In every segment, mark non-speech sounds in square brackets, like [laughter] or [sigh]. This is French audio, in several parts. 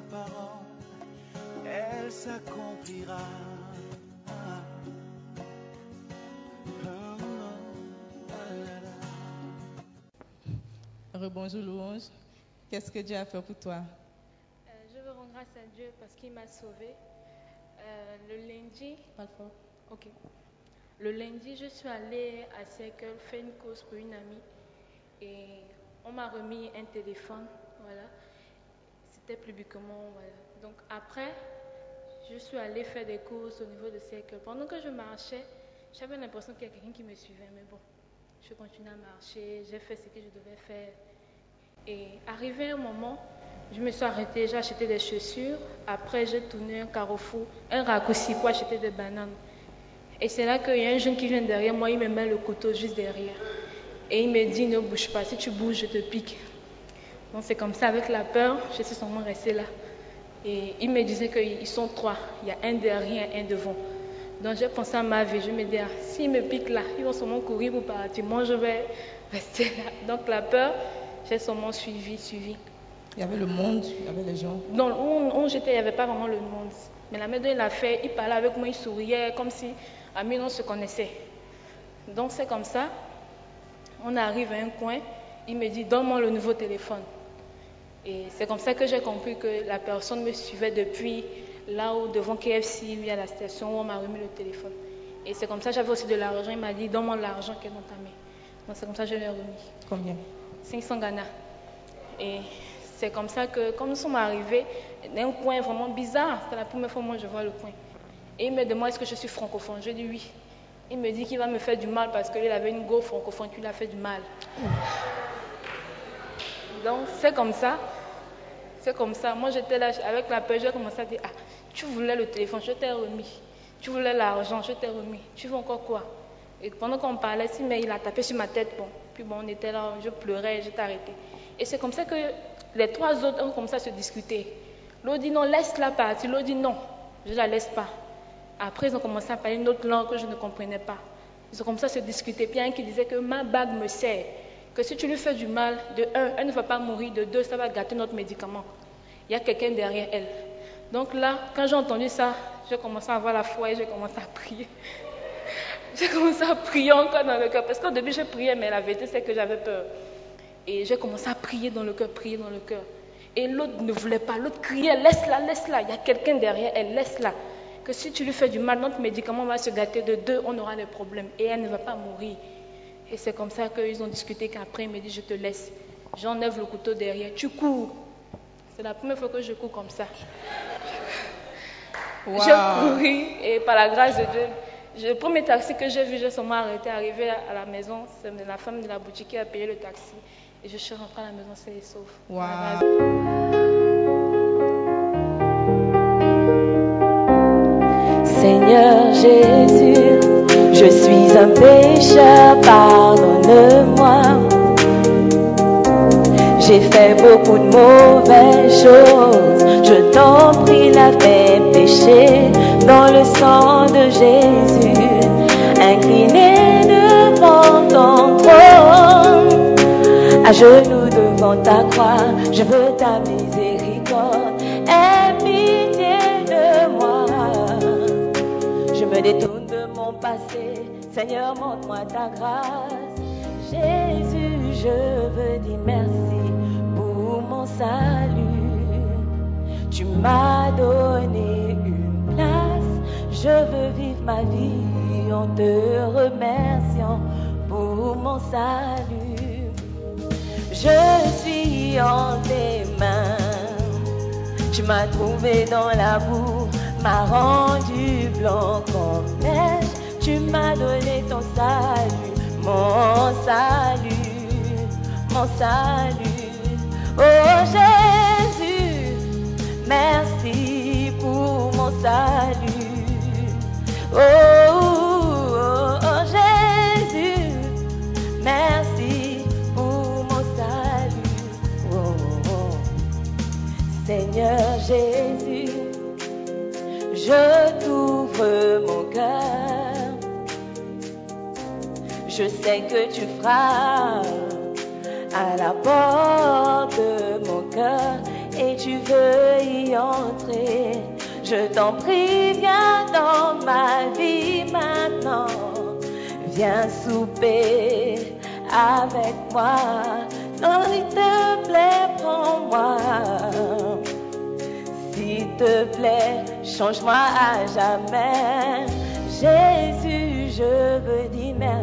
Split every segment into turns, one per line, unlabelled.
Parole, elle s'accomplira.
Rebonjour Louange. Qu'est-ce que Dieu a fait pour toi?
Euh, je veux rendre grâce à Dieu parce qu'il m'a sauvé. Euh, le lundi,
Pas fort.
ok. Le lundi, je suis allée à Circle faire une course pour une amie et on m'a remis un téléphone, voilà. C'était publiquement, voilà. Donc après, je suis allée faire des courses au niveau de Circle. Pendant que je marchais, j'avais l'impression qu'il y a quelqu'un qui me suivait, mais bon, je continuais à marcher, j'ai fait ce que je devais faire. Et arrivé un moment, je me suis arrêtée, j'ai acheté des chaussures. Après, j'ai tourné un carrefour, un raccourci pour acheter des bananes. Et c'est là qu'il y a un jeune qui vient derrière moi, il me met le couteau juste derrière. Et il me dit, ne bouge pas, si tu bouges, je te pique. Donc c'est comme ça, avec la peur, je suis seulement restée là. Et il me disait qu'ils sont trois, il y a un derrière, un devant. Donc j'ai pensé à ma vie, je me dis, ah, s'ils me piquent là, ils vont sûrement courir pour partir. Moi, je vais [laughs] rester là. Donc la peur, j'ai seulement suivi, suivi.
Il y avait le monde, il y avait les gens.
Dans où, où j'étais, il n'y avait pas vraiment le monde. Mais la maître, il l'a fait, il parlait avec moi, il souriait, comme si à nous, on se connaissait. Donc c'est comme ça, on arrive à un coin, il me dit, donne-moi le nouveau téléphone. Et c'est comme ça que j'ai compris que la personne me suivait depuis là-haut, devant KFC, lui à la station, où on m'a remis le téléphone. Et c'est comme ça, j'avais aussi de l'argent, il m'a dit, donne-moi l'argent qui est dans ta main. Donc c'est comme ça que je l'ai remis.
Combien?
500 Ghana. Et c'est comme ça que, comme nous sommes arrivés d'un coin vraiment bizarre, c'est la première fois que moi je vois le coin. Et il me demande est-ce que je suis francophone? Je dis oui. Il me dit qu'il va me faire du mal parce qu'il avait une go francophone qui lui a fait du mal. Donc c'est comme ça. C'est comme ça. Moi j'étais là avec la peur, j'ai commencé à dire ah, tu voulais le téléphone, je t'ai remis. Tu voulais l'argent, je t'ai remis. Tu veux encore quoi? Et pendant qu'on parlait, si, mais il a tapé sur ma tête. Bon. Puis bon, on était là, je pleurais, j'étais arrêtée. Et c'est comme ça que les trois autres ont commencé à se discuter. L'autre dit non, laisse-la partir. L'autre dit non, je la laisse pas. Après, ils ont commencé à parler une autre langue que je ne comprenais pas. Ils ont commencé à se discuter. Puis il y a un qui disait que ma bague me sert. Que si tu lui fais du mal, de un, elle ne va pas mourir. De deux, ça va gâter notre médicament. Il y a quelqu'un derrière elle. Donc là, quand j'ai entendu ça, j'ai commencé à avoir la foi et j'ai commencé à prier. [laughs] j'ai commencé à prier encore dans le cœur. Parce qu'au début, je priais, mais la vérité, c'est que j'avais peur. Et j'ai commencé à prier dans le cœur, prier dans le cœur. Et l'autre ne voulait pas. L'autre criait, laisse-la, laisse-la. Il y a quelqu'un derrière elle, laisse-la. Que si tu lui fais du mal, notre médicament va se gâter. De deux, on aura des problèmes. Et elle ne va pas mourir. Et c'est comme ça qu'ils ont discuté qu'après, il me dit, je te laisse. J'enlève le couteau derrière. Tu cours. C'est la première fois que je cours comme ça.
Wow.
J'ai couru et par la grâce de Dieu, le premier taxi que j'ai vu, j'ai seulement arrêté, arrivé à la maison, c'est la femme de la boutique qui a payé le taxi. Et je suis rentrée à la maison, c'est les sauf.
Wow.
Seigneur Jésus, je suis un pécheur, pardonne-moi. J'ai fait beaucoup de mauvaises choses, je t'en prie, mes péchés dans le sang de Jésus. Incliné devant ton trône, à genoux devant ta croix, je veux ta miséricorde. Aie pitié de moi. Je me détourne Seigneur, montre-moi ta grâce. Jésus, je veux dire merci pour mon salut. Tu m'as donné une place, je veux vivre ma vie en te remerciant pour mon salut. Je suis en tes mains. Tu m'as trouvé dans la boue, m'as rendu blanc comme neige. Tu m'as donné ton salut, mon salut, mon salut. Oh Jésus, merci pour mon salut. Oh, oh, oh, Jésus, merci pour mon salut. Oh, oh. Seigneur Jésus, je t'ouvre mon cœur. Je sais que tu feras à la porte de mon cœur et tu veux y entrer. Je t'en prie, viens dans ma vie maintenant. Viens souper avec moi. Non, il te plaît, prends-moi. S'il te plaît, change-moi à jamais. Jésus, je veux dire merci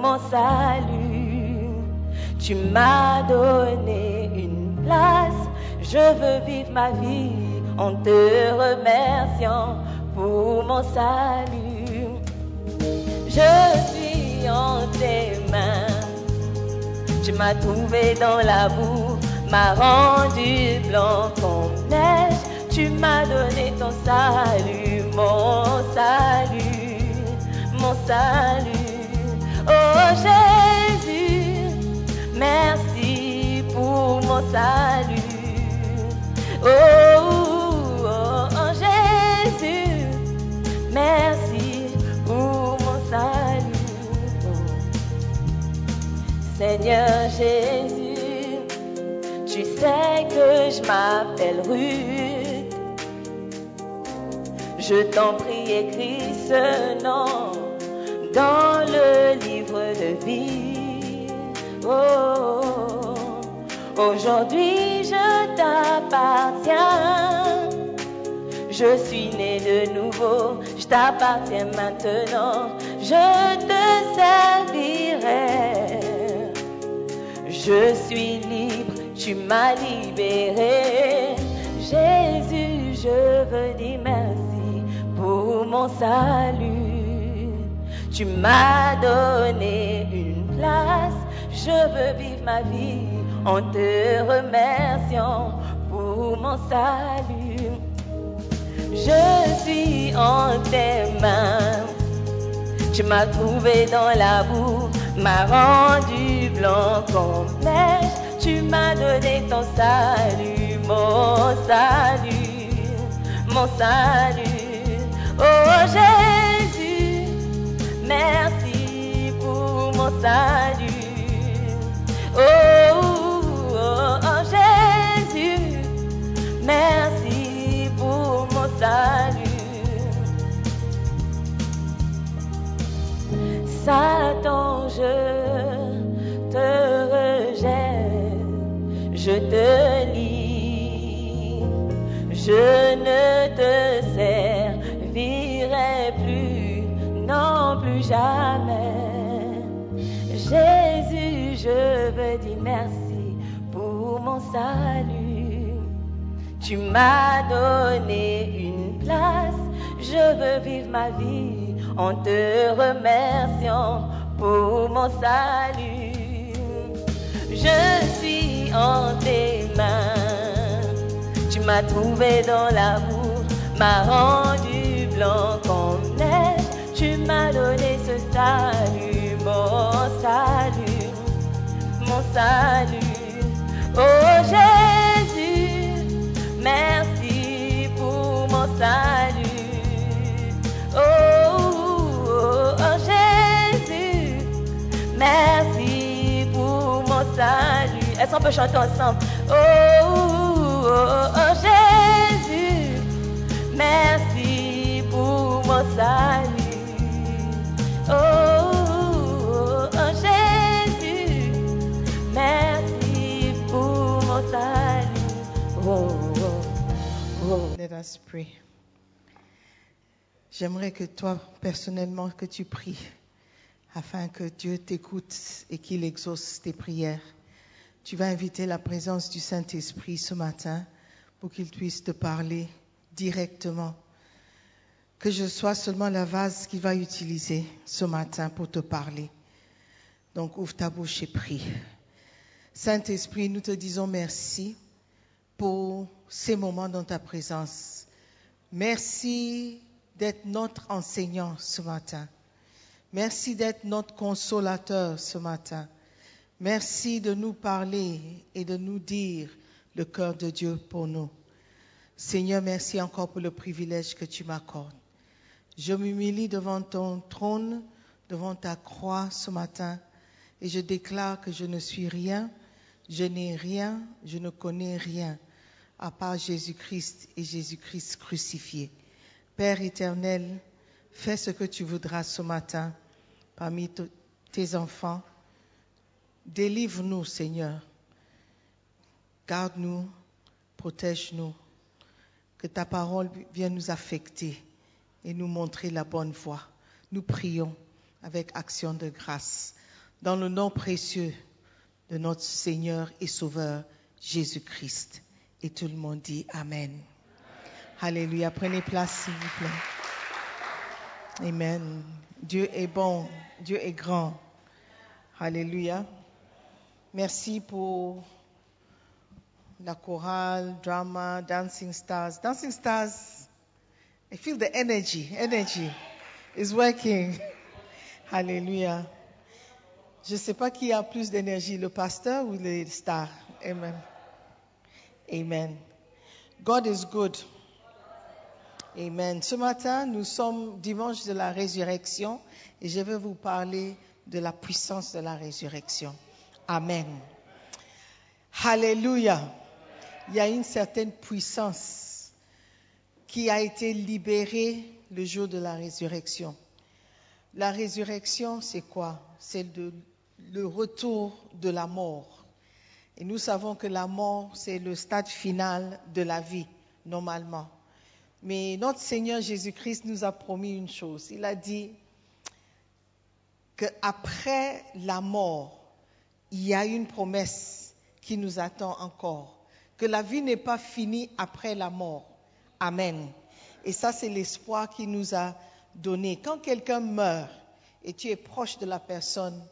mon salut. Tu m'as donné une place, je veux vivre ma vie en te remerciant pour mon salut. Je suis en tes mains. Tu m'as trouvé dans la boue, m'as rendu blanc comme neige. Tu m'as donné ton salut, mon salut, mon salut. Salut. Oh, oh, oh, Jésus, merci pour mon salut. Seigneur Jésus, tu sais que je m'appelle Ruth. Je t'en prie, écris ce nom dans le livre de vie. Oh, aujourd'hui je t'appartiens. Je suis né de nouveau, je t'appartiens maintenant, je te servirai. Je suis libre, tu m'as libéré. Jésus, je veux dire merci pour mon salut. Tu m'as donné une place, je veux vivre ma vie en te remerciant pour mon salut. Je suis en tes mains. Tu m'as trouvé dans la boue, m'as rendu blanc comme neige. Tu m'as donné ton salut, mon salut, mon salut. Oh Jésus, merci pour mon salut. Je te rejette, je te lis, je ne te servirai plus, non plus jamais. Jésus, je veux dire merci pour mon salut. Tu m'as donné une place, je veux vivre ma vie en te remerciant pour mon salut. Je suis en tes mains, tu m'as trouvé dans l'amour, m'as rendu blanc comme neige, tu m'as donné ce salut, mon salut, mon salut. Oh Jésus, merci pour mon salut. Oh, oh, Est-ce peut chanter ensemble? Oh, oh, oh, oh Jésus, merci pour mon salut. Oh, oh, oh, oh Jésus, merci pour mon salut.
Oh, oh, Let us pray. J'aimerais que toi, personnellement, que tu pries afin que Dieu t'écoute et qu'il exauce tes prières. Tu vas inviter la présence du Saint-Esprit ce matin pour qu'il puisse te parler directement. Que je sois seulement la vase qu'il va utiliser ce matin pour te parler. Donc ouvre ta bouche et prie. Saint-Esprit, nous te disons merci pour ces moments dans ta présence. Merci d'être notre enseignant ce matin. Merci d'être notre consolateur ce matin. Merci de nous parler et de nous dire le cœur de Dieu pour nous. Seigneur, merci encore pour le privilège que tu m'accordes. Je m'humilie devant ton trône, devant ta croix ce matin, et je déclare que je ne suis rien, je n'ai rien, je ne connais rien, à part Jésus-Christ et Jésus-Christ crucifié. Père éternel, fais ce que tu voudras ce matin parmi tes enfants. Délivre-nous, Seigneur. Garde-nous, protège-nous. Que ta parole vienne nous affecter et nous montrer la bonne voie. Nous prions avec action de grâce. Dans le nom précieux de notre Seigneur et Sauveur Jésus-Christ. Et tout le monde dit Amen. Alléluia. Prenez place, s'il vous plaît. Amen. Dieu est bon. Dieu est grand. Alléluia. Merci pour la chorale, drama, dancing stars. Dancing stars, I feel the energy. Energy is working. [laughs] Alléluia. Je ne sais pas qui a plus d'énergie, le pasteur ou les stars. Amen. Amen. God is good. Amen. Ce matin, nous sommes dimanche de la résurrection et je vais vous parler de la puissance de la résurrection. Amen. Alléluia. Il y a une certaine puissance qui a été libérée le jour de la résurrection. La résurrection, c'est quoi? C'est le retour de la mort. Et nous savons que la mort, c'est le stade final de la vie, normalement. Mais notre Seigneur Jésus-Christ nous a promis une chose. Il a dit qu'après la mort, il y a une promesse qui nous attend encore. Que la vie n'est pas finie après la mort. Amen. Et ça, c'est l'espoir qu'il nous a donné. Quand quelqu'un meurt et tu es proche de la personne,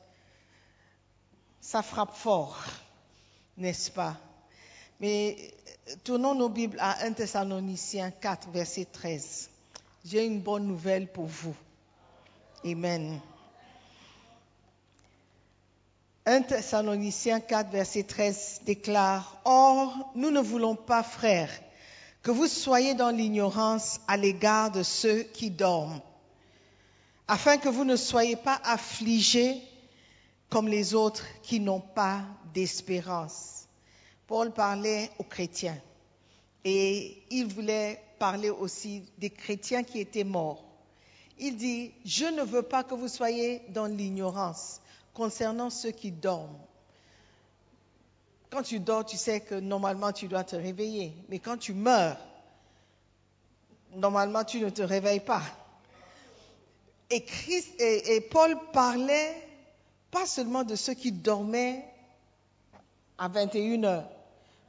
ça frappe fort, n'est-ce pas? Mais euh, tournons nos Bibles à 1 Thessaloniciens 4, verset 13. J'ai une bonne nouvelle pour vous. Amen. 1 Thessaloniciens 4, verset 13 déclare, Or, nous ne voulons pas, frères, que vous soyez dans l'ignorance à l'égard de ceux qui dorment, afin que vous ne soyez pas affligés comme les autres qui n'ont pas d'espérance. Paul parlait aux chrétiens et il voulait parler aussi des chrétiens qui étaient morts. Il dit, je ne veux pas que vous soyez dans l'ignorance concernant ceux qui dorment. Quand tu dors, tu sais que normalement tu dois te réveiller. Mais quand tu meurs, normalement tu ne te réveilles pas. Et, Christ, et, Paul parlait pas seulement de ceux qui dormaient à 21 heures,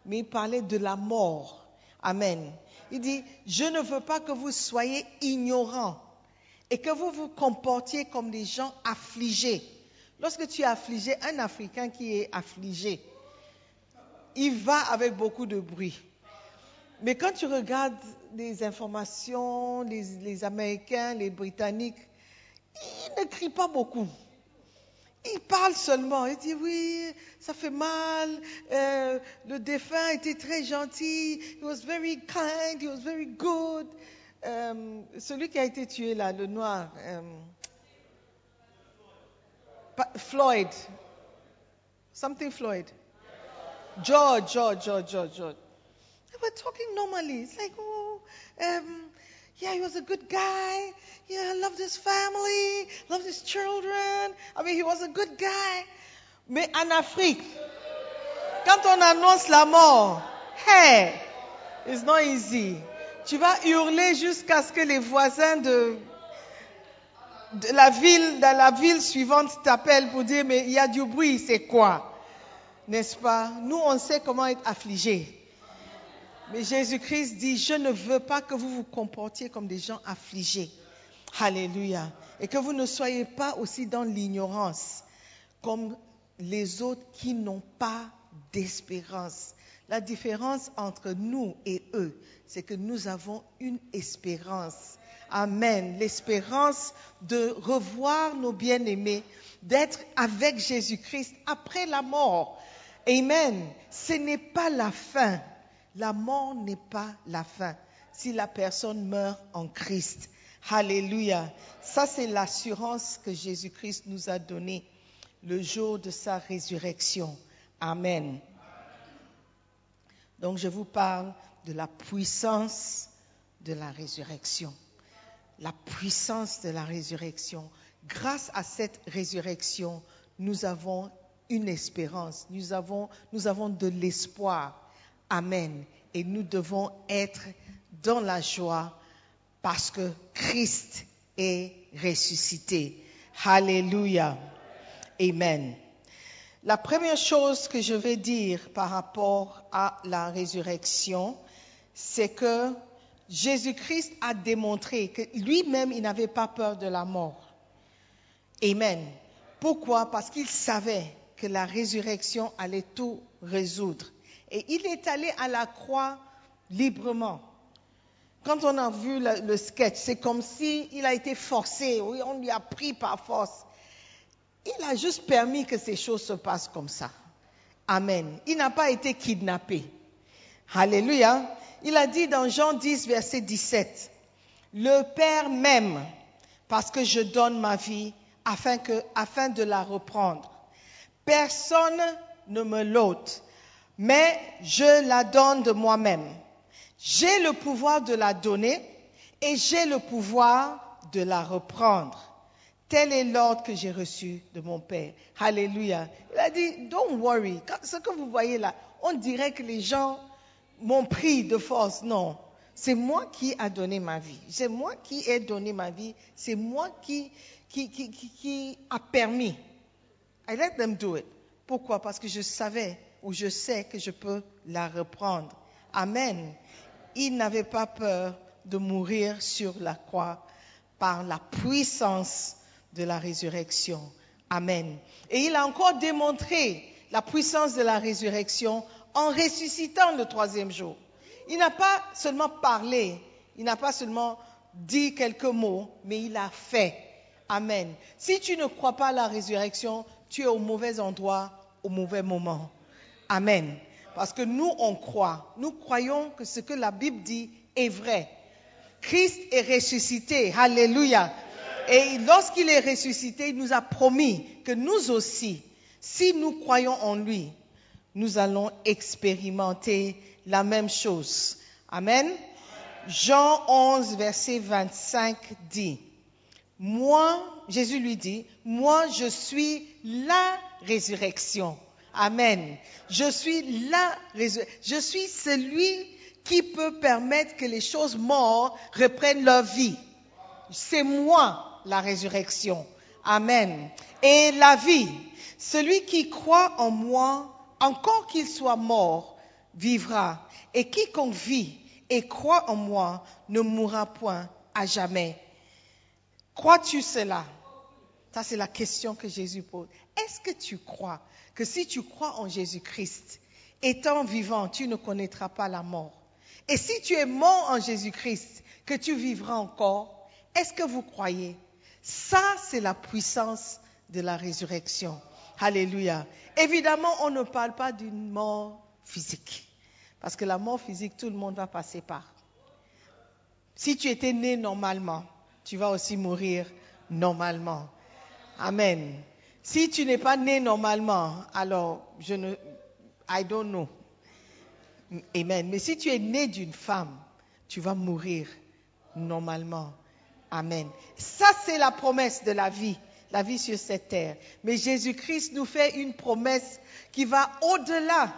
mais il parlait de la mort. Amen. Il dit, je ne veux pas que vous soyez ignorants et que vous vous comportiez comme des gens affligés. Lorsque tu es affligé, un Africain qui est affligé, il va avec beaucoup de bruit. Mais quand tu regardes les informations, les, Américains, les Britanniques, ils ne crient pas beaucoup. Ils parlent seulement. Ils disent oui, ça fait mal. euh, le défunt était très gentil. He was very kind. He was very good. Euh, celui qui a été tué là, le noir. euh, Floyd. Something Floyd. George, George, George, George, George. They were talking normally. It's like, oh, um, yeah, he was a good guy. Yeah, loved his family, loved his children. I mean, he was a good guy. Mais en Afrique, quand on annonce la mort, hey, it's not easy. Tu vas hurler jusqu'à ce que les voisins de, la ville, dans la ville suivante t'appellent pour dire, mais il y a du bruit, c'est quoi? N'est-ce pas? Nous, on sait comment être affligés. Mais Jésus-Christ dit, je ne veux pas que vous vous comportiez comme des gens affligés. Alléluia. Et que vous ne soyez pas aussi dans l'ignorance comme les autres qui n'ont pas d'espérance. La différence entre nous et eux, c'est que nous avons une espérance. Amen. L'espérance de revoir nos bien-aimés, d'être avec Jésus-Christ après la mort. Amen. Ce n'est pas la fin. La mort n'est pas la fin si la personne meurt en Christ. Alléluia. Ça, c'est l'assurance que Jésus-Christ nous a donnée le jour de sa résurrection. Amen. Donc, je vous parle de la puissance de la résurrection. La puissance de la résurrection. Grâce à cette résurrection, nous avons une espérance, nous avons, nous avons de l'espoir. Amen. Et nous devons être dans la joie parce que Christ est ressuscité. Alléluia. Amen. La première chose que je vais dire par rapport à la résurrection, c'est que Jésus-Christ a démontré que lui-même, il n'avait pas peur de la mort. Amen. Pourquoi? Parce qu'il savait que la résurrection allait tout résoudre. Et il est allé à la croix librement. Quand on a vu le, sketch, c'est comme s'il il a été forcé, oui, on lui a pris par force. Il a juste permis que ces choses se passent comme ça. Amen. Il n'a pas été kidnappé. Alléluia. Il a dit dans Jean 10, verset 17, Le Père m'aime parce que je donne ma vie afin, que, afin de la reprendre. Personne ne me l'ôte, mais je la donne de moi-même. J'ai le pouvoir de la donner et j'ai le pouvoir de la reprendre. Tel est l'ordre que j'ai reçu de mon Père. Alléluia. Il a dit, don't worry. Ce que vous voyez là, on dirait que les gens m'ont pris de force. Non. C'est moi qui a donné ma vie. C'est moi qui ai donné ma vie. C'est moi qui, qui, qui, qui, a permis. I let them do it. Pourquoi? Parce que je savais ou je sais que je peux la reprendre. Amen. Il n'avait pas peur de mourir sur la croix par la puissance de la résurrection. Amen. Et il a encore démontré la puissance de la résurrection en ressuscitant le troisième jour. Il n'a pas seulement parlé, il n'a pas seulement dit quelques mots, mais il a fait. Amen. Si tu ne crois pas à la résurrection, tu es au mauvais endroit, au mauvais moment. Amen. Parce que nous, on croit. Nous croyons que ce que la Bible dit est vrai. Christ est ressuscité. Alléluia. Et lorsqu'il est ressuscité, il nous a promis que nous aussi, si nous croyons en lui, nous allons expérimenter la même chose. Amen. Jean 11, verset 25 dit, moi, Jésus lui dit, moi je suis la résurrection. Amen. Je suis. Je suis celui qui peut permettre que les choses mortes reprennent leur vie. C'est moi la résurrection. Amen. Et la vie. Celui qui croit en moi, encore qu'il soit mort, vivra. Et quiconque vit et croit en moi ne mourra point à jamais. Crois-tu cela? Ça, c'est la question que Jésus pose. Est-ce que tu crois que si tu crois en Jésus-Christ, étant vivant, tu ne connaîtras pas la mort? Et si tu es mort en Jésus-Christ, que tu vivras encore Est-ce que vous croyez? Ça, c'est la puissance de la résurrection. Alléluia. Évidemment, on ne parle pas d'une mort physique. Parce que la mort physique, tout le monde va passer par. Si tu étais né normalement, tu vas aussi mourir normalement. Amen. Si tu n'es pas né normalement, alors je ne, I don't know. Amen. Mais si tu es né d'une femme, tu vas mourir normalement. Amen. Ça, c'est la promesse de la vie, la vie sur cette terre. Mais Jésus-Christ nous fait une promesse qui va au-delà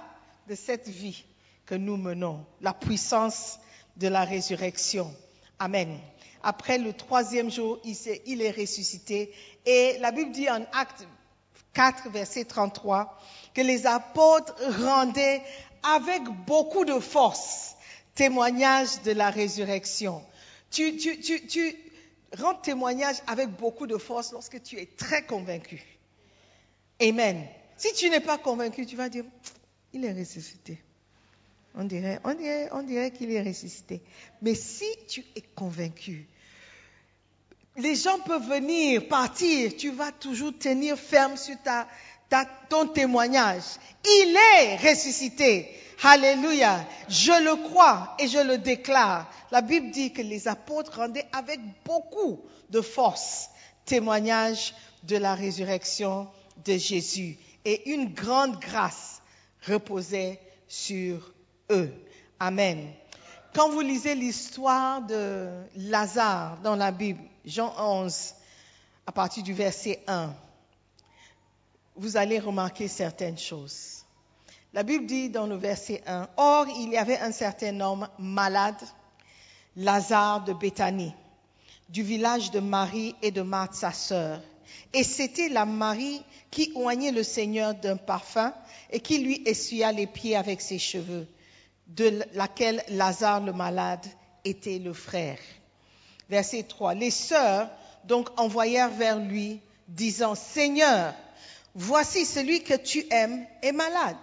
de cette vie que nous menons, la puissance de la résurrection. Amen. Après le troisième jour, il, est ressuscité. Et la Bible dit en Acte 4, verset 33, que les apôtres rendaient avec beaucoup de force témoignage de la résurrection. Tu, tu, tu, tu rends témoignage avec beaucoup de force lorsque tu es très convaincu. Amen. Si tu n'es pas convaincu, tu vas dire, il est ressuscité. On dirait, on dirait, on dirait qu'il est ressuscité. Mais si tu es convaincu, les gens peuvent venir, partir, tu vas toujours tenir ferme sur ta, ton témoignage. Il est ressuscité. Alléluia. Je le crois et je le déclare. La Bible dit que les apôtres rendaient avec beaucoup de force témoignage de la résurrection de Jésus. Et une grande grâce reposait sur eux. Amen. Quand vous lisez l'histoire de Lazare dans la Bible, Jean 11, à partir du verset 1, vous allez remarquer certaines choses. La Bible dit dans le verset 1, Or il y avait un certain homme malade, Lazare de Béthanie, du village de Marie et de Marthe sa sœur. Et c'était la Marie qui oignait le Seigneur d'un parfum et qui lui essuya les pieds avec ses cheveux, de laquelle Lazare le malade était le frère. Verset 3. Les sœurs donc envoyèrent vers lui, disant, Seigneur, voici celui que tu aimes est malade.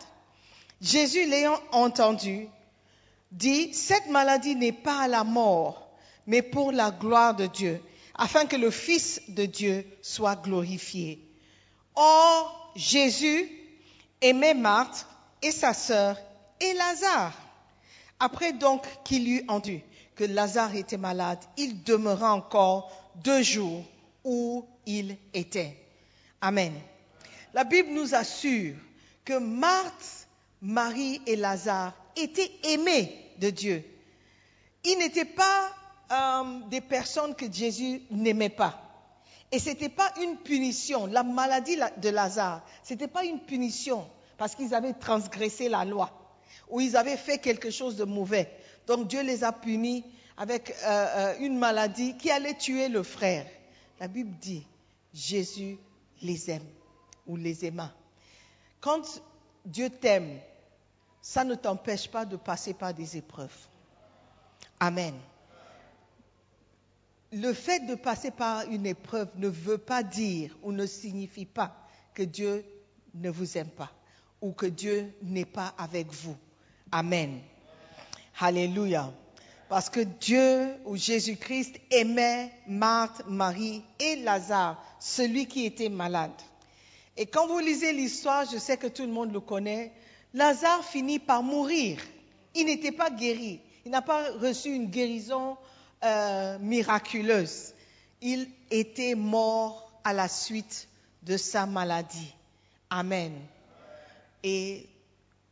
Jésus l'ayant entendu, dit, Cette maladie n'est pas à la mort, mais pour la gloire de Dieu, afin que le Fils de Dieu soit glorifié. Or, Jésus aimait Marthe et sa sœur et Lazare. Après donc qu'il eut entendu que Lazare était malade, il demeura encore deux jours où il était. Amen. La Bible nous assure que Marthe, Marie et Lazare étaient aimés de Dieu. Ils n'étaient pas euh, des personnes que Jésus n'aimait pas. Et ce n'était pas une punition. La maladie la- de Lazare, ce n'était pas une punition parce qu'ils avaient transgressé la loi ou ils avaient fait quelque chose de mauvais. Donc Dieu les a punis avec euh, euh, une maladie qui allait tuer le frère. La Bible dit, Jésus les aime ou les aima. Quand Dieu t'aime, ça ne t'empêche pas de passer par des épreuves. Amen. Le fait de passer par une épreuve ne veut pas dire ou ne signifie pas que Dieu ne vous aime pas ou que Dieu n'est pas avec vous. Amen. Alléluia. Parce que Dieu ou Jésus-Christ aimait Marthe, Marie et Lazare, celui qui était malade. Et quand vous lisez l'histoire, je sais que tout le monde le connaît, Lazare finit par mourir. Il n'était pas guéri. Il n'a pas reçu une guérison euh, miraculeuse. Il était mort à la suite de sa maladie. Amen. Et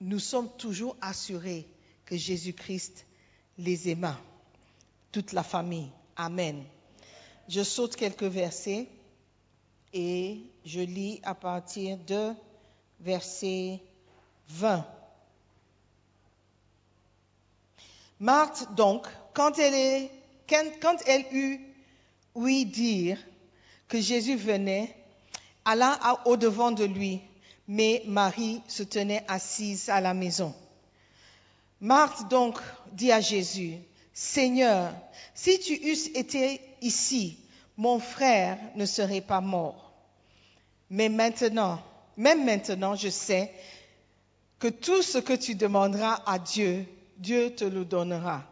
nous sommes toujours assurés que Jésus-Christ les aima, toute la famille. Amen. Je saute quelques versets et je lis à partir de verset 20. Marthe, donc, quand elle, eut ouï dire que Jésus venait, alla à- au devant de lui, mais Marie se tenait assise à la maison. Marthe donc dit à Jésus, Seigneur, si tu eusses été ici, mon frère ne serait pas mort. Mais maintenant, même maintenant, je sais que tout ce que tu demanderas à Dieu, Dieu te le donnera.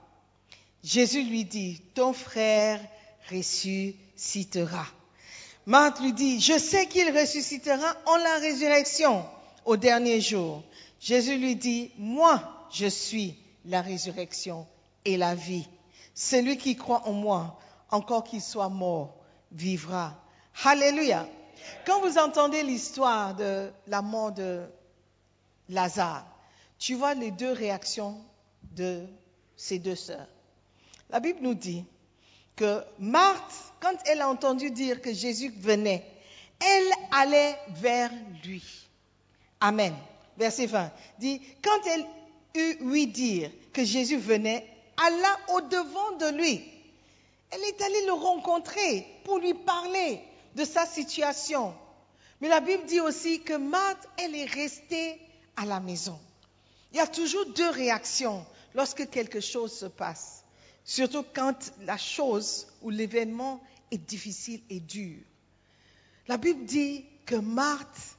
Jésus lui dit, ton frère ressuscitera. Marthe lui dit, je sais qu'il ressuscitera en la résurrection au dernier jour. Jésus lui dit, moi, je suis la résurrection et la vie. Celui qui croit en moi, encore qu'il soit mort, vivra. Alléluia. Quand vous entendez l'histoire de la mort de Lazare, tu vois les deux réactions de ces deux sœurs. La Bible nous dit que Marthe, quand elle a entendu dire que Jésus venait, elle allait vers lui. Amen. Verset 20 dit, quand elle eut ouï dire que Jésus venait, alla au-devant de lui. Elle est allée le rencontrer pour lui parler de sa situation. Mais la Bible dit aussi que Marthe, elle est restée à la maison. Il y a toujours deux réactions lorsque quelque chose se passe, surtout quand la chose ou l'événement est difficile et dur. La Bible dit que Marthe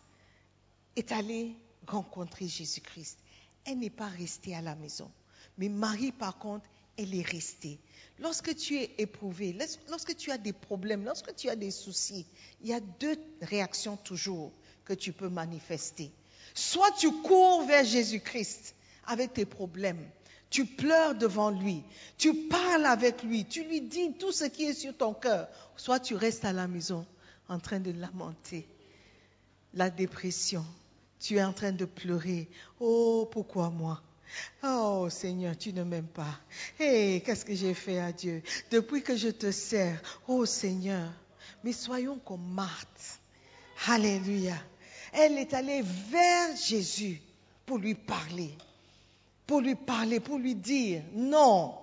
est allée rencontrer Jésus-Christ. Elle n'est pas restée à la maison. Mais Marie, par contre, elle est restée. Lorsque tu es éprouvé, lorsque tu as des problèmes, lorsque tu as des soucis, il y a deux réactions toujours que tu peux manifester. Soit tu cours vers Jésus-Christ avec tes problèmes, tu pleures devant lui, tu parles avec lui, tu lui dis tout ce qui est sur ton cœur, soit tu restes à la maison en train de lamenter la dépression, tu es en train de pleurer. Oh, pourquoi moi? Oh Seigneur, tu ne m'aimes pas. Hé, qu'est-ce que j'ai fait à Dieu? Depuis que je te sers Oh Seigneur, mais soyons comme Marthe. Alléluia. Elle est allée vers Jésus pour lui parler. Pour lui parler, pour lui dire, non,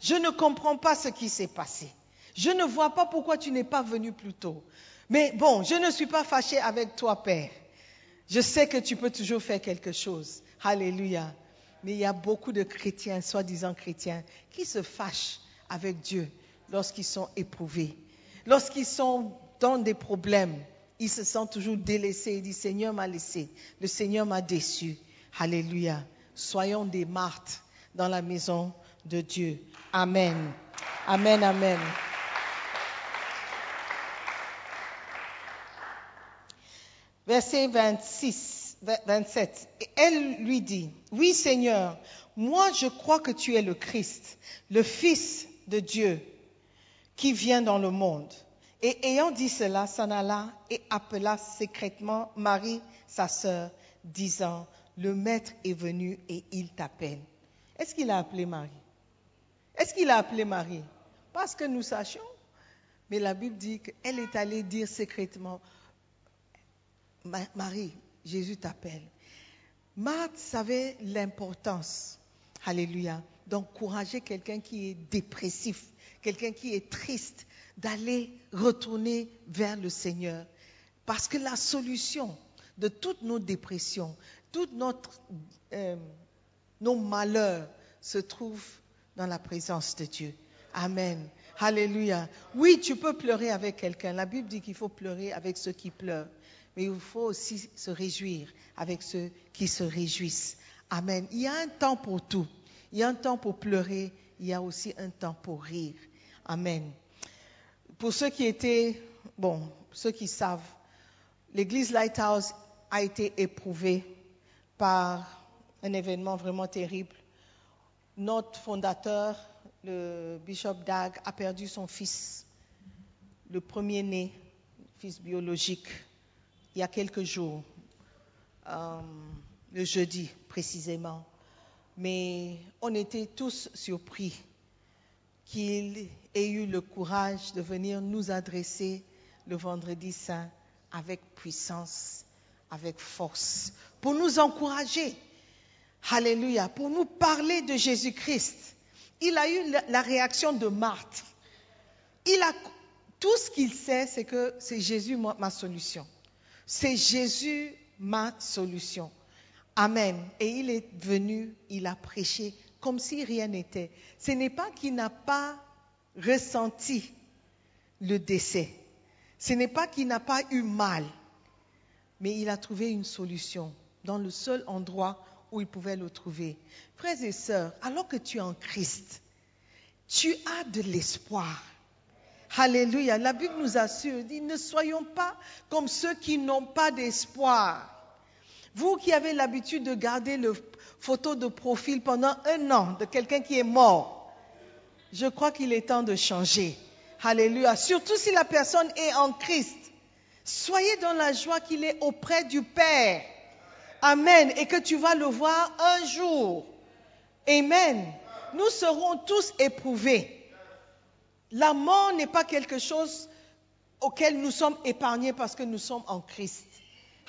je ne comprends pas ce qui s'est passé. Je ne vois pas pourquoi tu n'es pas venu plus tôt. Mais bon, je ne suis pas fâchée avec toi, Père. Je sais que tu peux toujours faire quelque chose. Alléluia. Mais il y a beaucoup de chrétiens, soi-disant chrétiens, qui se fâchent avec Dieu lorsqu'ils sont éprouvés. Lorsqu'ils sont dans des problèmes, ils se sentent toujours délaissés. Ils disent, Seigneur m'a laissé, le Seigneur m'a déçu. Alléluia. Soyons des martes dans la maison de Dieu. Amen. Amen, amen. Verset 26, 27. Elle lui dit, oui Seigneur, moi je crois que tu es le Christ, le Fils de Dieu qui vient dans le monde. Et ayant dit cela, s'en alla et appela secrètement Marie, sa sœur, disant, le Maître est venu et il t'appelle. Est-ce qu'il a appelé Marie? Est-ce qu'il a appelé Marie? Parce que nous sachions. Mais la Bible dit qu'elle est allée dire secrètement, Marie, Jésus t'appelle. Marthe savait l'importance, alléluia, d'encourager quelqu'un qui est dépressif, quelqu'un qui est triste, d'aller retourner vers le Seigneur. Parce que la solution de toutes nos dépressions, tous euh, nos malheurs se trouve dans la présence de Dieu. Amen. Alléluia. Oui, tu peux pleurer avec quelqu'un. La Bible dit qu'il faut pleurer avec ceux qui pleurent mais il faut aussi se réjouir avec ceux qui se réjouissent. Amen. Il y a un temps pour tout. Il y a un temps pour pleurer, il y a aussi un temps pour rire. Amen. Pour ceux qui étaient, bon, ceux qui savent, l'église Lighthouse a été éprouvée par un événement vraiment terrible. Notre fondateur, le bishop Dag, a perdu son fils, le premier-né, fils biologique, il y a quelques jours, euh, le jeudi précisément. Mais on était tous surpris qu'il ait eu le courage de venir nous adresser le vendredi saint avec puissance, avec force, pour nous encourager. Alléluia, pour nous parler de Jésus-Christ. Il a eu la réaction de Marthe. Il a, tout ce qu'il sait, c'est que c'est Jésus ma solution. C'est Jésus ma solution. Amen. Et il est venu, il a prêché comme si rien n'était. Ce n'est pas qu'il n'a pas ressenti le décès. Ce n'est pas qu'il n'a pas eu mal. Mais il a trouvé une solution dans le seul endroit où il pouvait le trouver. Frères et sœurs, alors que tu es en Christ, tu as de l'espoir. Alléluia. La Bible nous assure, dit, ne soyons pas comme ceux qui n'ont pas d'espoir. Vous qui avez l'habitude de garder le photo de profil pendant un an de quelqu'un qui est mort, je crois qu'il est temps de changer. Alléluia. Surtout si la personne est en Christ. Soyez dans la joie qu'il est auprès du Père. Amen. Et que tu vas le voir un jour. Amen. Nous serons tous éprouvés. La mort n'est pas quelque chose auquel nous sommes épargnés parce que nous sommes en Christ.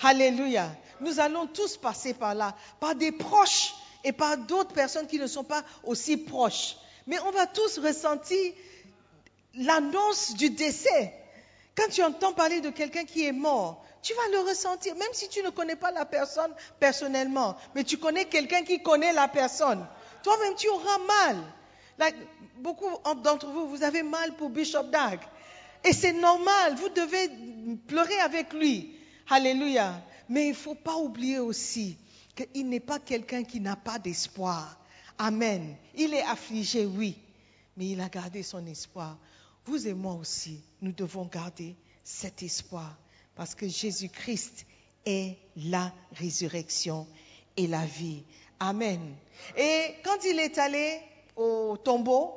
Alléluia. Nous allons tous passer par là, par des proches et par d'autres personnes qui ne sont pas aussi proches. Mais on va tous ressentir l'annonce du décès. Quand tu entends parler de quelqu'un qui est mort, tu vas le ressentir, même si tu ne connais pas la personne personnellement, mais tu connais quelqu'un qui connaît la personne. Toi-même, tu auras mal. Beaucoup d'entre vous, vous avez mal pour Bishop Dag. Et c'est normal, vous devez pleurer avec lui. Alléluia. Mais il ne faut pas oublier aussi qu'il n'est pas quelqu'un qui n'a pas d'espoir. Amen. Il est affligé, oui, mais il a gardé son espoir. Vous et moi aussi, nous devons garder cet espoir parce que Jésus-Christ est la résurrection et la vie. Amen. Et quand il est allé au tombeau,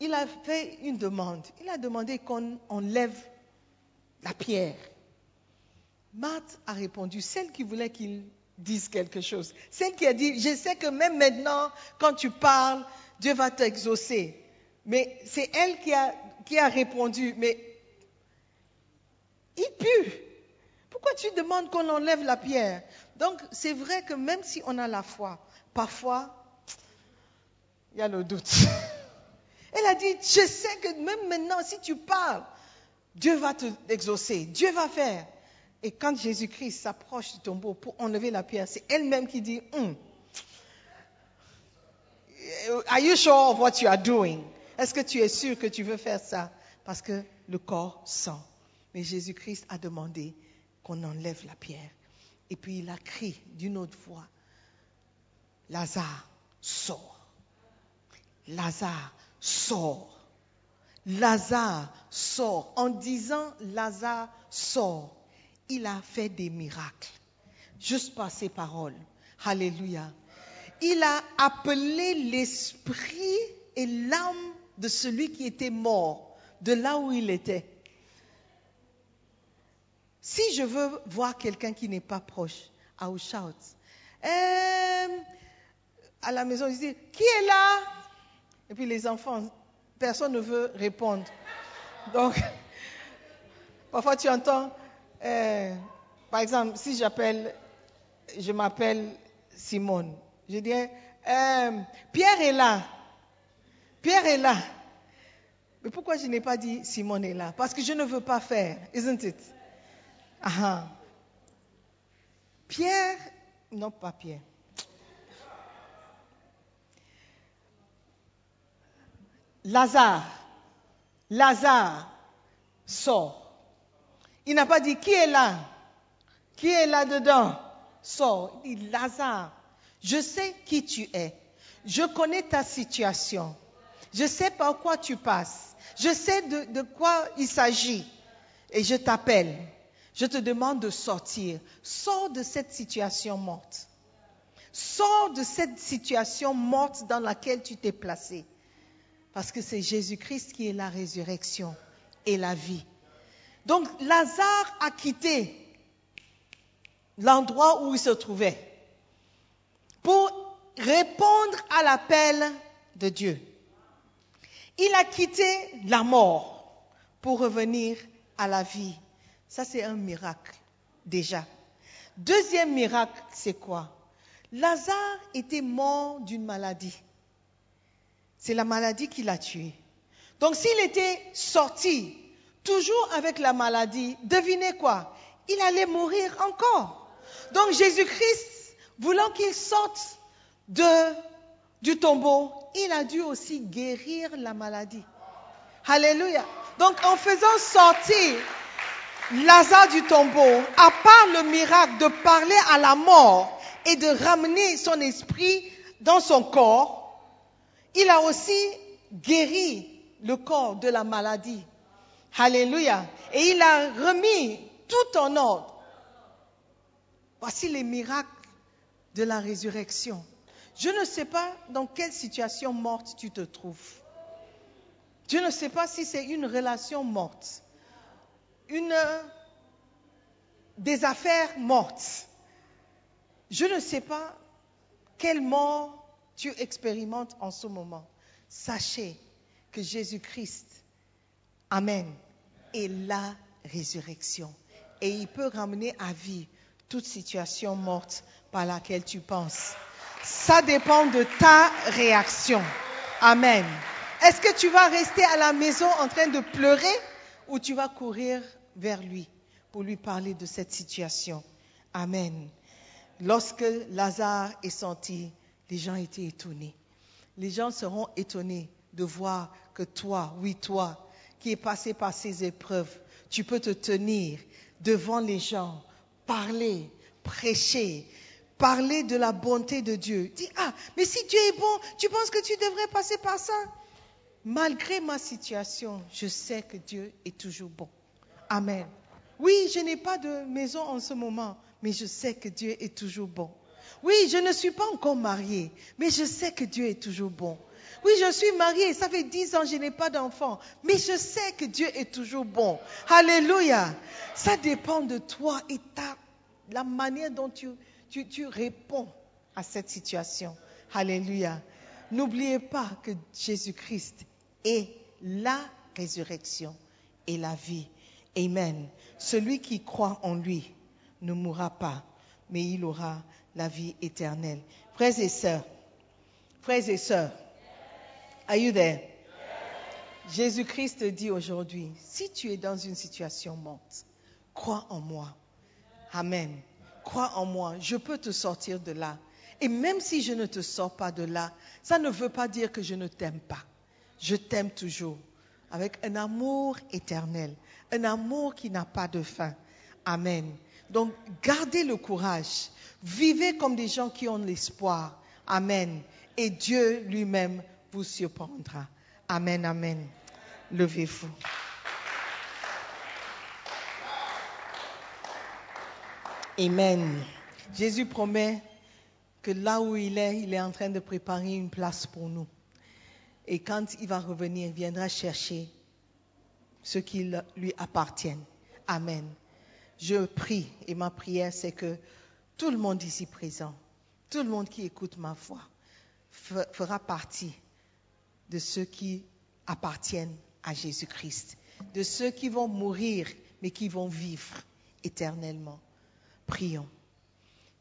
il a fait une demande. Il a demandé qu'on enlève la pierre. Marthe a répondu, celle qui voulait qu'il dise quelque chose. Celle qui a dit, je sais que même maintenant, quand tu parles, Dieu va t'exaucer. Mais c'est elle qui a, qui a répondu, mais il pue. Pourquoi tu demandes qu'on enlève la pierre? Donc c'est vrai que même si on a la foi, parfois, il y a le doute. [laughs] Elle a dit, je sais que même maintenant, si tu parles, Dieu va te exaucer, Dieu va faire. Et quand Jésus-Christ s'approche du tombeau pour enlever la pierre, c'est elle-même qui dit, Hum, Are you sure of what you are doing? Est-ce que tu es sûr que tu veux faire ça? Parce que le corps sent. Mais Jésus-Christ a demandé qu'on enlève la pierre. Et puis il a crié d'une autre voix, Lazare, sort. Lazare, sort. Lazare, sort. En disant Lazare, sort, il a fait des miracles. Juste par ses paroles. Alléluia. Il a appelé l'esprit et l'âme de celui qui était mort de là où il était. Si je veux voir quelqu'un qui n'est pas proche, I will shout. Euh, à la maison, je dis, qui est là? Et puis les enfants, personne ne veut répondre. Donc, [laughs] parfois tu entends, euh, par exemple, si j'appelle, je m'appelle Simone, je dis, euh, Pierre est là. Pierre est là. Mais pourquoi je n'ai pas dit Simone est là? Parce que je ne veux pas faire, isn't it? Ah. Pierre, non pas Pierre. Lazare, Lazare sort. Il n'a pas dit qui est là, qui est là-dedans, sort. Il dit Lazare, je sais qui tu es, je connais ta situation, je sais par quoi tu passes, je sais de quoi il s'agit et je t'appelle. Je te demande de sortir. Sors de cette situation morte. Sors de cette situation morte dans laquelle tu t'es placé. Parce que c'est Jésus-Christ qui est la résurrection et la vie. Donc Lazare a quitté l'endroit où il se trouvait pour répondre à l'appel de Dieu. Il a quitté la mort pour revenir à la vie. Ça, c'est un miracle, déjà. Deuxième miracle, c'est quoi? Lazare était mort d'une maladie. C'est la maladie qui l'a tué. Donc s'il était sorti toujours avec la maladie, devinez quoi? Il allait mourir encore. Donc Jésus-Christ, voulant qu'il sorte de, du tombeau, il a dû aussi guérir la maladie. Alléluia. Donc en faisant sortir Lazare du tombeau, à part le miracle de parler à la mort et de ramener son esprit dans son corps, il a aussi guéri le corps de la maladie. Alléluia. Et il a remis tout en ordre. Voici les miracles de la résurrection. Je ne sais pas dans quelle situation morte tu te trouves. Je ne sais pas si c'est une relation morte, une des affaires mortes. Je ne sais pas quelle mort tu expérimentes en ce moment. Sachez que Jésus-Christ, Amen, est la résurrection. Et il peut ramener à vie toute situation morte par laquelle tu penses. Ça dépend de ta réaction. Amen. Est-ce que tu vas rester à la maison en train de pleurer ou tu vas courir vers lui pour lui parler de cette situation? Amen. Lorsque Lazare est sorti, les gens étaient étonnés. Les gens seront étonnés de voir que toi, oui toi, qui es passé par ces épreuves, tu peux te tenir devant les gens, parler, prêcher, parler de la bonté de Dieu. Dis, ah, mais si Dieu est bon, tu penses que tu devrais passer par ça? Malgré ma situation, je sais que Dieu est toujours bon. Amen. Oui, je n'ai pas de maison en ce moment, mais je sais que Dieu est toujours bon. Oui, je ne suis pas encore mariée, mais je sais que Dieu est toujours bon. Oui, je suis mariée, ça fait dix ans, je n'ai pas d'enfant, mais je sais que Dieu est toujours bon. Alléluia. Ça dépend de toi et ta, la manière dont tu, tu, tu réponds à cette situation. Alléluia. N'oubliez pas que Jésus-Christ est la résurrection et la vie. Amen. Celui qui croit en lui ne mourra pas, mais il aura la vie éternelle. Frères et sœurs, frères et sœurs, are you there? Jésus-Christ dit aujourd'hui, si tu es dans une situation morte, crois en moi. Amen. Crois en moi, je peux te sortir de là. Et même si je ne te sors pas de là, ça ne veut pas dire que je ne t'aime pas. Je t'aime toujours avec un amour éternel, un amour qui n'a pas de fin. Amen. Donc, gardez le courage. Vivez comme des gens qui ont l'espoir. Amen. Et Dieu lui-même vous surprendra. Amen, amen. Levez-vous. Amen. Jésus promet que là où il est, il est en train de préparer une place pour nous. Et quand il va revenir, il viendra chercher ce qui lui appartiennent. Amen. Je prie et ma prière, c'est que tout le monde ici présent, tout le monde qui écoute ma voix, fera partie de ceux qui appartiennent à Jésus-Christ, de ceux qui vont mourir mais qui vont vivre éternellement. Prions.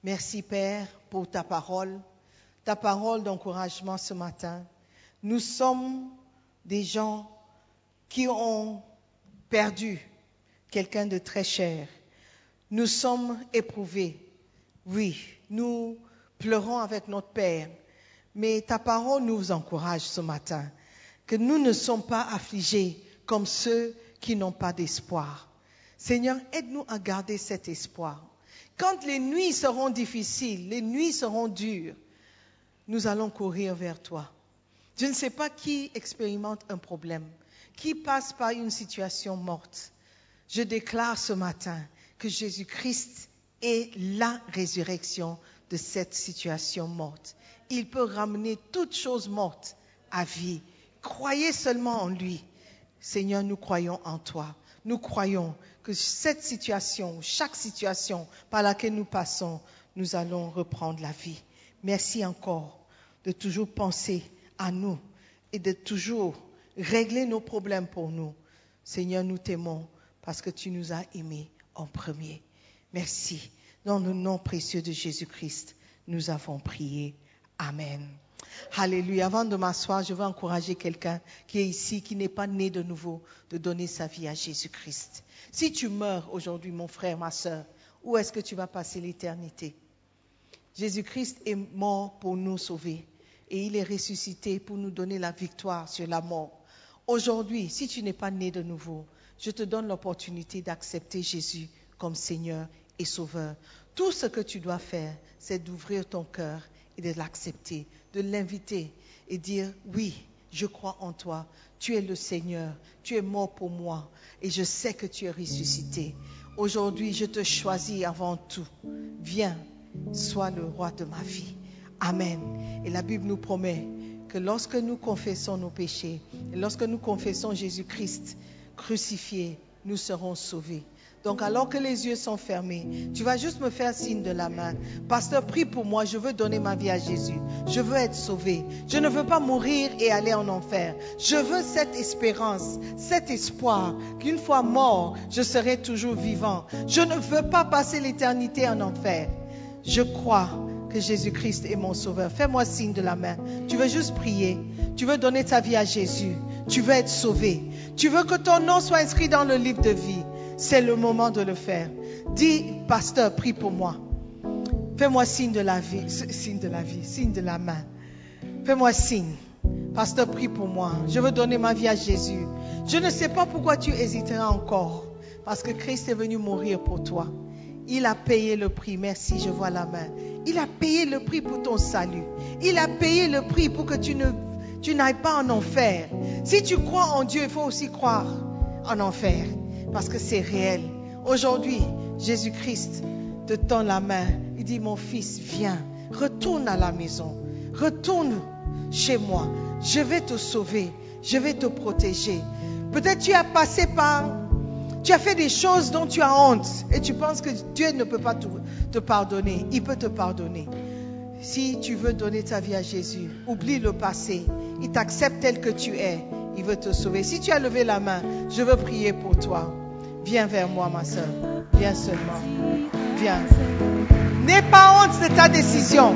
Merci Père pour ta parole, ta parole d'encouragement ce matin. Nous sommes des gens qui ont perdu quelqu'un de très cher. Nous sommes éprouvés. Oui, nous pleurons avec notre Père. Mais ta parole nous encourage ce matin que nous ne sommes pas affligés comme ceux qui n'ont pas d'espoir. Seigneur, aide-nous à garder cet espoir. Quand les nuits seront difficiles, les nuits seront dures, nous allons courir vers toi. Je ne sais pas qui expérimente un problème, qui passe par une situation morte. Je déclare ce matin que Jésus-Christ est la résurrection de cette situation morte. Il peut ramener toute chose morte à vie. Croyez seulement en lui. Seigneur, nous croyons en toi. Nous croyons que cette situation, chaque situation par laquelle nous passons, nous allons reprendre la vie. Merci encore de toujours penser à nous et de toujours régler nos problèmes pour nous. Seigneur, nous t'aimons parce que tu nous as aimés en premier. Merci. Dans le nom précieux de Jésus-Christ, nous avons prié. Amen. Alléluia. Avant de m'asseoir, je veux encourager quelqu'un qui est ici, qui n'est pas né de nouveau, de donner sa vie à Jésus-Christ. Si tu meurs aujourd'hui, mon frère, ma soeur, où est-ce que tu vas passer l'éternité? Jésus-Christ est mort pour nous sauver et il est ressuscité pour nous donner la victoire sur la mort. Aujourd'hui, si tu n'es pas né de nouveau, je te donne l'opportunité d'accepter Jésus comme Seigneur et Sauveur. Tout ce que tu dois faire, c'est d'ouvrir ton cœur et de l'accepter, de l'inviter et dire, oui, je crois en toi, tu es le Seigneur, tu es mort pour moi et je sais que tu es ressuscité. Aujourd'hui, je te choisis avant tout. Viens, sois le roi de ma vie. Amen. Et la Bible nous promet que lorsque nous confessons nos péchés, et lorsque nous confessons Jésus-Christ, crucifié, nous serons sauvés. Donc alors que les yeux sont fermés, tu vas juste me faire signe de la main. Pasteur, prie pour moi, je veux donner ma vie à Jésus. Je veux être sauvé. Je ne veux pas mourir et aller en enfer. Je veux cette espérance, cet espoir qu'une fois mort, je serai toujours vivant. Je ne veux pas passer l'éternité en enfer. Je crois que Jésus-Christ est mon sauveur. Fais-moi signe de la main. Tu veux juste prier. Tu veux donner ta vie à Jésus. Tu veux être sauvé. Tu veux que ton nom soit inscrit dans le livre de vie. C'est le moment de le faire. Dis, pasteur, prie pour moi. Fais-moi signe de la vie, signe de la vie, signe de la main. Fais-moi signe. Pasteur, prie pour moi. Je veux donner ma vie à Jésus. Je ne sais pas pourquoi tu hésiteras encore. Parce que Christ est venu mourir pour toi. Il a payé le prix. Merci, je vois la main. Il a payé le prix pour ton salut. Il a payé le prix pour que tu n'ailles pas en enfer. Si tu crois en Dieu, il faut aussi croire en enfer. Parce que c'est réel. Aujourd'hui, Jésus-Christ te tend la main. Il dit, mon fils, viens, retourne à la maison. Retourne chez moi. Je vais te sauver. Je vais te protéger. Peut-être tu as passé par... Tu as fait des choses dont tu as honte et tu penses que Dieu ne peut pas te, pardonner. Il peut te pardonner. Si tu veux donner ta vie à Jésus, oublie le passé. Il t'accepte tel que tu es. Il veut te sauver. Si tu as levé la main, je veux prier pour toi. Viens vers moi, ma soeur. Viens seulement. Viens. N'aie pas honte de ta décision.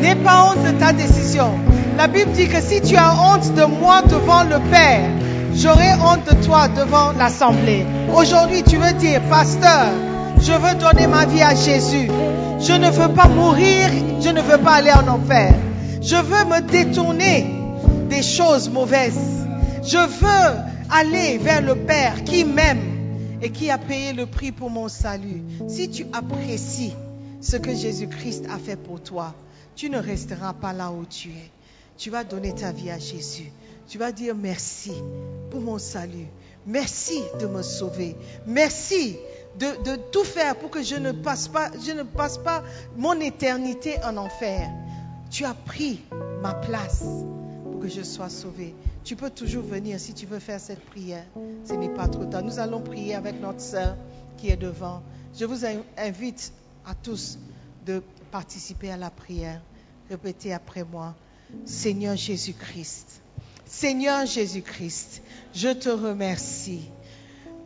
N'aie pas honte de ta décision. La Bible dit que si tu as honte de moi devant le Père, j'aurai honte de toi devant l'Assemblée. Aujourd'hui, tu veux dire, pasteur, je veux donner ma vie à Jésus. Je ne veux pas mourir, je ne veux pas aller en enfer. Je veux me détourner des choses mauvaises. Je veux aller vers le Père qui m'aime et qui a payé le prix pour mon salut. Si tu apprécies ce que Jésus-Christ a fait pour toi, tu ne resteras pas là où tu es. Tu vas donner ta vie à Jésus. Tu vas dire merci pour mon salut. Merci de me sauver. Merci de, tout faire pour que je ne passe pas, je ne passe pas mon éternité en enfer. Tu as pris ma place pour que je sois sauvé. Tu peux toujours venir si tu veux faire cette prière. Ce n'est pas trop tard. Nous allons prier avec notre sœur qui est devant. Je vous invite à tous de participer à la prière. Répétez après moi. Seigneur Jésus-Christ. Seigneur Jésus-Christ, je te remercie.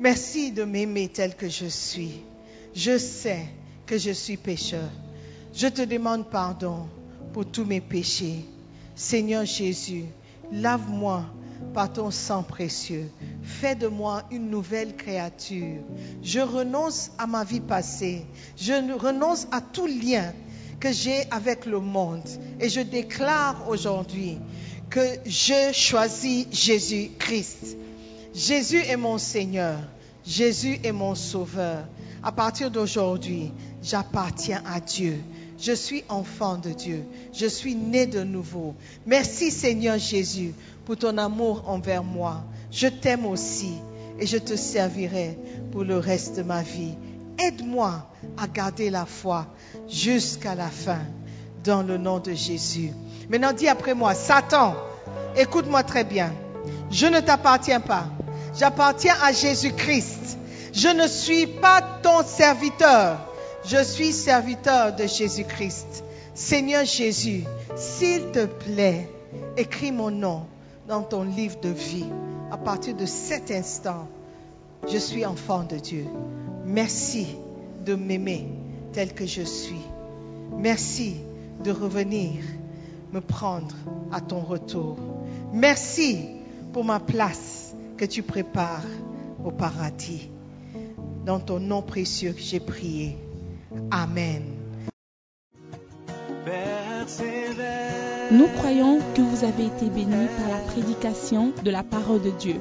Merci de m'aimer tel que je suis. Je sais que je suis pécheur. Je te demande pardon pour tous mes péchés. Seigneur Jésus, Lave-moi par ton sang précieux. Fais de moi une nouvelle créature. Je renonce à ma vie passée. Je renonce à tout lien que j'ai avec le monde. Et je déclare aujourd'hui que je choisis Jésus-Christ. Jésus est mon Seigneur. Jésus est mon Sauveur. À partir d'aujourd'hui, j'appartiens à Dieu. Je suis enfant de Dieu. Je suis né de nouveau. Merci Seigneur Jésus pour ton amour envers moi. Je t'aime aussi et je te servirai pour le reste de ma vie. Aide-moi à garder la foi jusqu'à la fin dans le nom de Jésus. Maintenant dis après moi, Satan, écoute-moi très bien. Je ne t'appartiens pas. J'appartiens à Jésus-Christ. Je ne suis pas ton serviteur. Je suis serviteur de Jésus-Christ. Seigneur Jésus, s'il te plaît, écris mon nom dans ton livre de vie. À partir de cet instant, je suis enfant de Dieu. Merci de m'aimer tel que je suis. Merci de revenir me prendre à ton retour. Merci pour ma place que tu prépares au paradis. Dans ton nom précieux que j'ai prié. Amen.
Nous croyons que vous avez été bénis par la prédication de la parole de Dieu.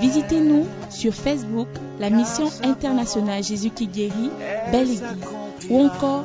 Visitez-nous sur Facebook, la mission internationale Jésus qui guérit, Belle Église, ou encore